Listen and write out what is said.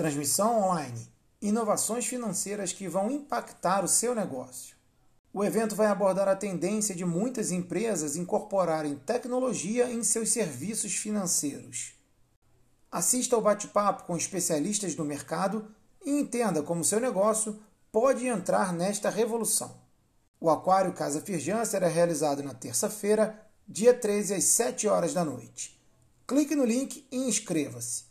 Transmissão online. Inovações financeiras que vão impactar o seu negócio. O evento vai abordar a tendência de muitas empresas incorporarem tecnologia em seus serviços financeiros. Assista ao bate-papo com especialistas do mercado e entenda como seu negócio pode entrar nesta revolução. O Aquário Casa Firjan será realizado na terça-feira, dia 13, às 7 horas da noite. Clique no link e inscreva-se.